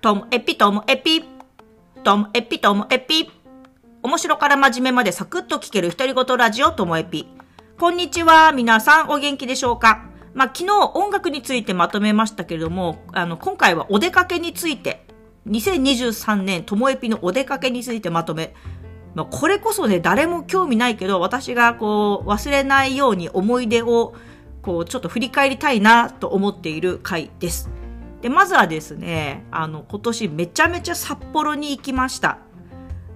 ともエピともエピ。ともエピともエピ。面白から真面目までサクッと聞ける独り言ラジオともエピ。こんにちは。皆さんお元気でしょうか？まあ、昨日音楽についてまとめましたけれども、あの、今回はお出かけについて、2023年ともエピのお出かけについてまとめ、まあ、これこそね、誰も興味ないけど、私がこう、忘れないように思い出を、こう、ちょっと振り返りたいなと思っている回です。で、まずはですね、あの、今年めちゃめちゃ札幌に行きました。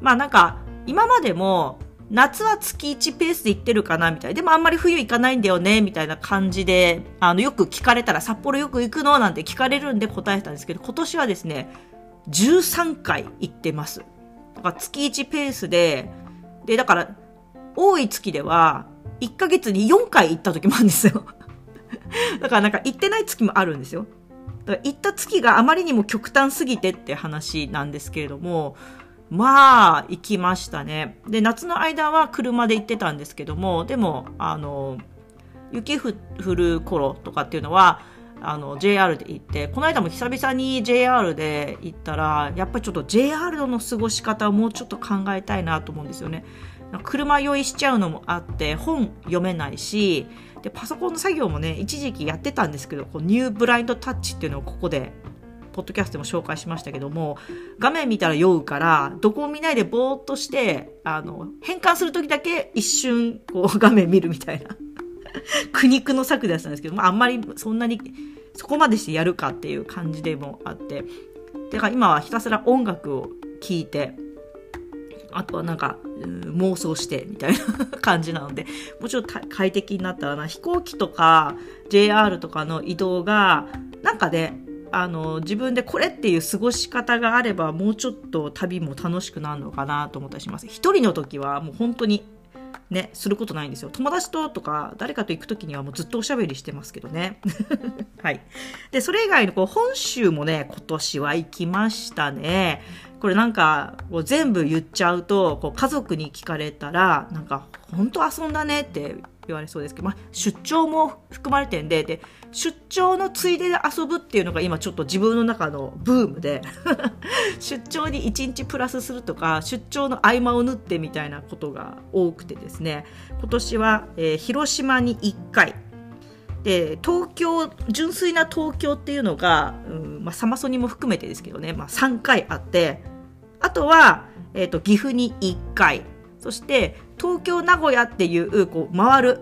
まあなんか、今までも、夏は月1ペースで行ってるかなみたい。でもあんまり冬行かないんだよねみたいな感じで、あの、よく聞かれたら、札幌よく行くのなんて聞かれるんで答えたんですけど、今年はですね、13回行ってます。だから月1ペースで、で、だから、多い月では、1ヶ月に4回行った時もあるんですよ。だからなんか行ってない月もあるんですよ。だから行った月があまりにも極端すぎてって話なんですけれども、まあ、行きましたね。で、夏の間は車で行ってたんですけども、でも、あの、雪降る頃とかっていうのは、あの、JR で行って、この間も久々に JR で行ったら、やっぱりちょっと JR の過ごし方をもうちょっと考えたいなと思うんですよね。車酔いしちゃうのもあって、本読めないし、で、パソコンの作業もね、一時期やってたんですけど、こうニューブラインドタッチっていうのをここで、ポッドキャストでも紹介しましたけども、画面見たら酔うから、どこも見ないでぼーっとして、あの、変換するときだけ一瞬、こう 画面見るみたいな。苦肉の策でやったんですけど、まあ、あんまりそんなにそこまでしてやるかっていう感じでもあってだから今はひたすら音楽を聴いてあとはなんか妄想してみたいな感じなのでもちろん快適になったらな。飛行機とか JR とかの移動がなんかねあの自分でこれっていう過ごし方があればもうちょっと旅も楽しくなるのかなと思ったりします。一人の時はもう本当にね、することないんですよ。友達ととか、誰かと行く時にはもうずっとおしゃべりしてますけどね。はい。で、それ以外のこう本州もね、今年は行きましたね。これなんか、全部言っちゃうと、こう家族に聞かれたら、なんか、本当遊んだねって言われそうですけど、まあ、出張も含まれてんで、で、出張のついでで遊ぶっていうのが今ちょっと自分の中のブームで 出張に1日プラスするとか、出張の合間を縫ってみたいなことが多くてですね、今年は、えー、広島に1回、で東京純粋な東京っていうのが、うんまあ、サマソニも含めてですけどね、まあ、3回あってあとは、えーと岐阜に1回。そして東京名古屋っていうこう回る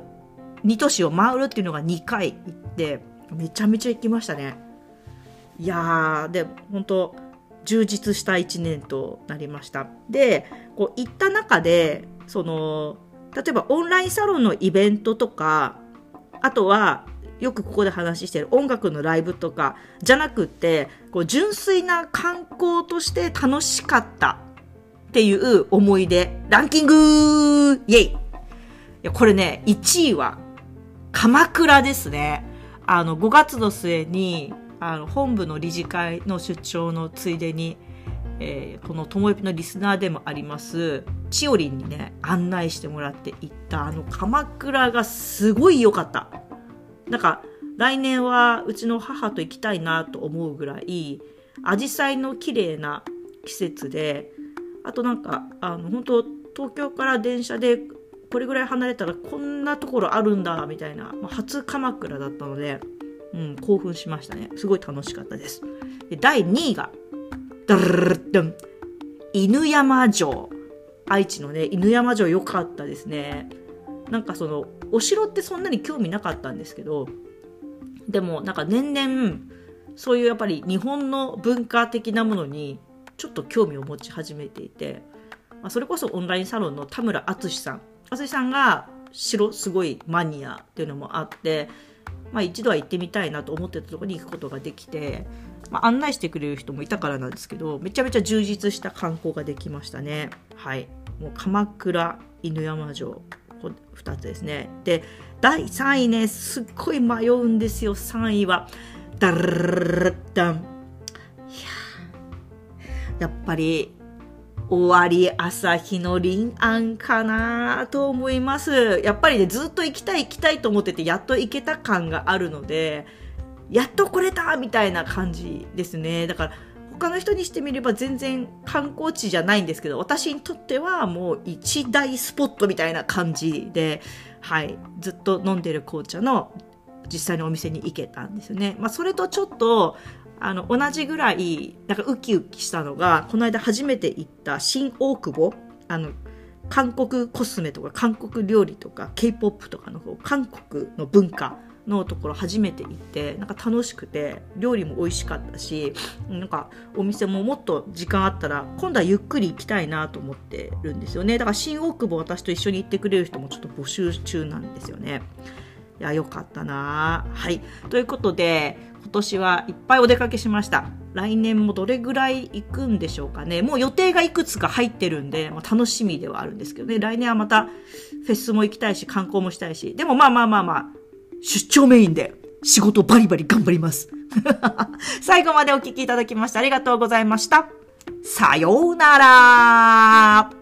2都市を回るっていうのが2回行ってめちゃめちゃ行きましたね。いやーで本当充実した1年となりました。でこう行った中でその例えばオンラインサロンのイベントとかあとはよくここで話してる音楽のライブとかじゃなくってこう純粋な観光として楽しかったっていう思い出、ランキングイェイいや、これね、1位は、鎌倉ですね。あの、5月の末に、あの、本部の理事会の出張のついでに、えー、このともよぴのリスナーでもあります、ちおりんにね、案内してもらって行った、あの、鎌倉がすごい良かった。なんか、来年はうちの母と行きたいなと思うぐらい、紫陽花の綺麗な季節で、あとなんかあの本当東京から電車でこれぐらい離れたらこんなところあるんだみたいな、まあ、初鎌倉だったので、うん、興奮しましたね。すごい楽しかったです。で第2位がダルルルン犬山城愛知のね犬山城良かったですねなんかそのお城ってそんなに興味なかったんですけどでもなんか年々そういうやっぱり日本の文化的なものにちょっと興味を持ち始めていて、まあ、それこそオンラインサロンの田村淳さん。淳さんが城すごいマニアっていうのもあって、まあ、一度は行ってみたいなと思ってたとこに行くことができて、まあ、案内してくれる人もいたからなんですけどめちゃめちゃ充実した観光ができましたね。はい。もう鎌倉犬山城。2つですね。で第3位ねすっごい迷うんですよ。3位は。ダルルルダンやっぱり終わり朝日の臨安かなと思います。やっぱりね、ずっと行きたい行きたいと思ってて、やっと行けた感があるので、やっと来れたみたいな感じですね。だから、他の人にしてみれば全然観光地じゃないんですけど、私にとってはもう一大スポットみたいな感じで、はい、ずっと飲んでる紅茶の実際のお店に行けたんですよね。まあ、それとちょっと、あの、同じぐらい、なんかウキウキしたのが、この間初めて行った新大久保、あの、韓国コスメとか韓国料理とか K-POP とかの方、韓国の文化のところ初めて行ってなんか楽しくて料理も美味しかったしなんかお店ももっと時間あったら今度はゆっくり行きたいなと思ってるんですよね。だから新大久保私と一緒に行ってくれる人もちょっと募集中なんですよね。いやよかったな。はい。ということで今年はいっぱいお出かけしました。来年もどれぐらい行くんでしょうかね。もう予定がいくつか入ってるんで、まあ、楽しみではあるんですけどね。来年はまたフェスも行きたいし観光もしたいし。でもまあまあまあまあ出張メインで仕事バリバリ頑張ります。最後までお聞きいただきましてありがとうございました。さようなら。